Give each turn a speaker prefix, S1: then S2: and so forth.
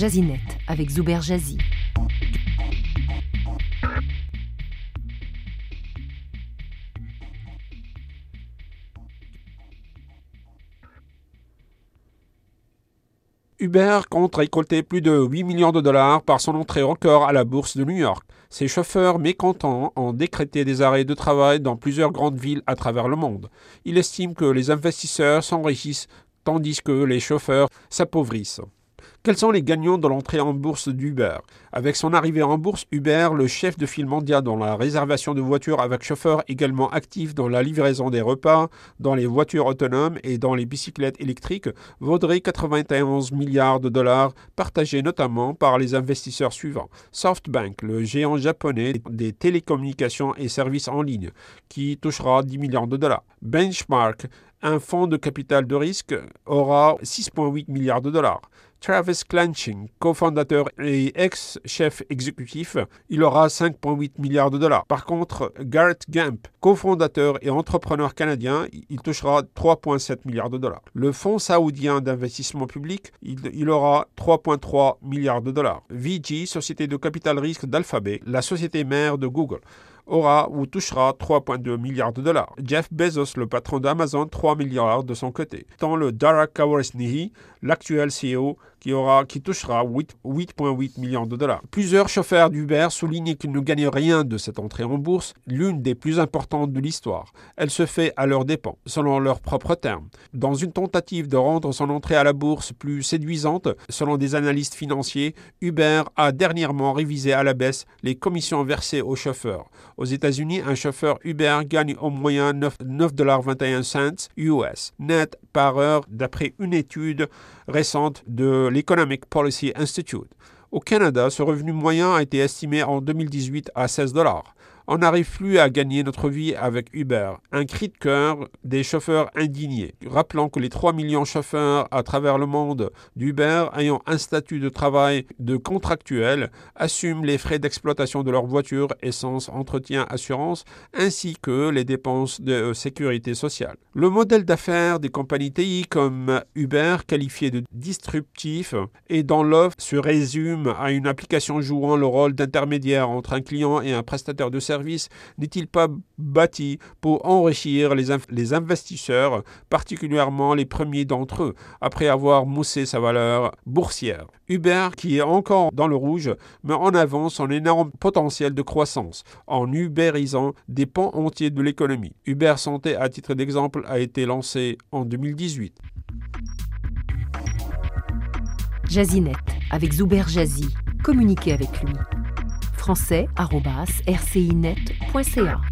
S1: Jazinet avec Zuber Jazzy.
S2: Uber compte récolter plus de 8 millions de dollars par son entrée record à la bourse de New York. Ses chauffeurs mécontents ont décrété des arrêts de travail dans plusieurs grandes villes à travers le monde. Il estime que les investisseurs s'enrichissent tandis que les chauffeurs s'appauvrissent. Quels sont les gagnants de l'entrée en bourse d'Uber? Avec son arrivée en bourse, Uber, le chef de file mondial dans la réservation de voitures avec chauffeur également actif dans la livraison des repas, dans les voitures autonomes et dans les bicyclettes électriques, vaudrait 91 milliards de dollars, partagés notamment par les investisseurs suivants. SoftBank, le géant japonais des télécommunications et services en ligne, qui touchera 10 milliards de dollars. Benchmark, un fonds de capital de risque, aura 6,8 milliards de dollars. Travis Clanching, cofondateur et ex-chef exécutif, il aura 5,8 milliards de dollars. Par contre, Garrett Gamp, cofondateur et entrepreneur canadien, il touchera 3,7 milliards de dollars. Le fonds saoudien d'investissement public, il, aura 3,3 milliards de dollars. VG, société de capital risque d'Alphabet, la société mère de Google aura ou touchera 3,2 milliards de dollars. Jeff Bezos, le patron d'Amazon, 3 milliards de son côté. Tant le Dara Kawarisnihi, l'actuel CEO, qui, aura, qui touchera 8,8 millions de dollars. Plusieurs chauffeurs d'Uber soulignent qu'ils ne gagnent rien de cette entrée en bourse, l'une des plus importantes de l'histoire. Elle se fait à leurs dépens, selon leurs propres termes. Dans une tentative de rendre son entrée à la bourse plus séduisante, selon des analystes financiers, Uber a dernièrement révisé à la baisse les commissions versées aux chauffeurs. Aux États-Unis, un chauffeur Uber gagne au moyen 9,21 US net par heure d'après une étude récente de l'Economic Policy Institute. Au Canada, ce revenu moyen a été estimé en 2018 à 16 dollars. On n'arrive plus à gagner notre vie avec Uber. Un cri de cœur des chauffeurs indignés. Rappelons que les 3 millions de chauffeurs à travers le monde d'Uber ayant un statut de travail de contractuel assument les frais d'exploitation de leur voiture, essence, entretien, assurance, ainsi que les dépenses de sécurité sociale. Le modèle d'affaires des compagnies TI comme Uber, qualifié de disruptif, et dans l'offre se résume à une application jouant le rôle d'intermédiaire entre un client et un prestataire de n'est-il pas bâti pour enrichir les, investisseurs, particulièrement les premiers d'entre eux, après avoir moussé sa valeur boursière? Uber, qui est encore dans le rouge, met en avant son énorme potentiel de croissance en ubérisant des pans entiers de l'économie. Uber Santé, à titre d'exemple, a été lancé en 2018.
S1: Jazinet avec Zuber Jazzy. Communiquez avec lui français.rcinet.ca.